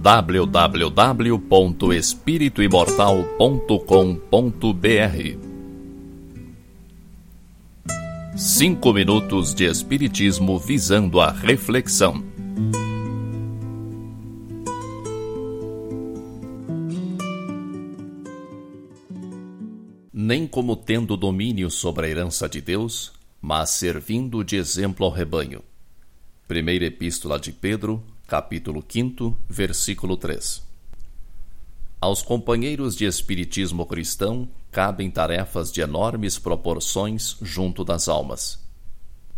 www.espirituimortal.com.br Cinco minutos de Espiritismo visando a reflexão. Nem como tendo domínio sobre a herança de Deus, mas servindo de exemplo ao rebanho. Primeira Epístola de Pedro, capítulo 5, versículo 3. Aos companheiros de espiritismo cristão cabem tarefas de enormes proporções junto das almas.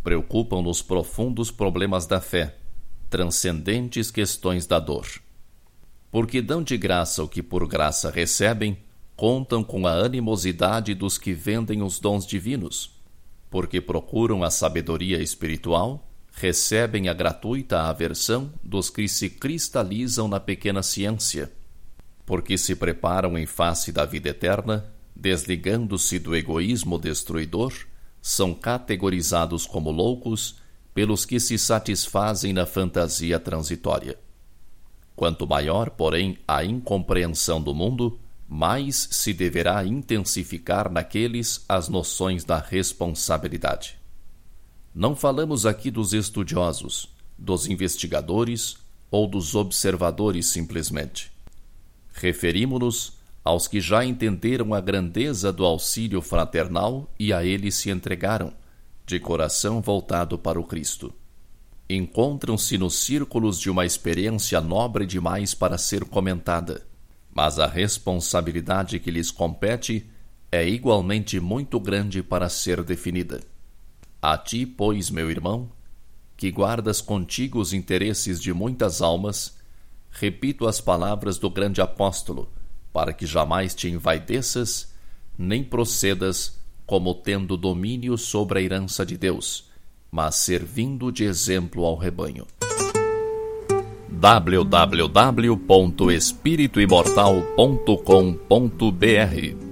Preocupam-nos profundos problemas da fé, transcendentes questões da dor. Porque dão de graça o que por graça recebem, contam com a animosidade dos que vendem os dons divinos. Porque procuram a sabedoria espiritual, recebem a gratuita aversão dos que se cristalizam na pequena ciência, porque se preparam em face da vida eterna, desligando-se do egoísmo destruidor, são categorizados como loucos pelos que se satisfazem na fantasia transitória. Quanto maior, porém, a incompreensão do mundo, mais se deverá intensificar naqueles as noções da responsabilidade. Não falamos aqui dos estudiosos, dos investigadores ou dos observadores simplesmente. Referimos-nos aos que já entenderam a grandeza do auxílio fraternal e a ele se entregaram, de coração voltado para o Cristo. Encontram-se nos círculos de uma experiência nobre demais para ser comentada, mas a responsabilidade que lhes compete é igualmente muito grande para ser definida. A ti, pois, meu irmão, que guardas contigo os interesses de muitas almas, repito as palavras do grande apóstolo, para que jamais te envaideças, nem procedas como tendo domínio sobre a herança de Deus, mas servindo de exemplo ao rebanho. www.espirituimortal.com.br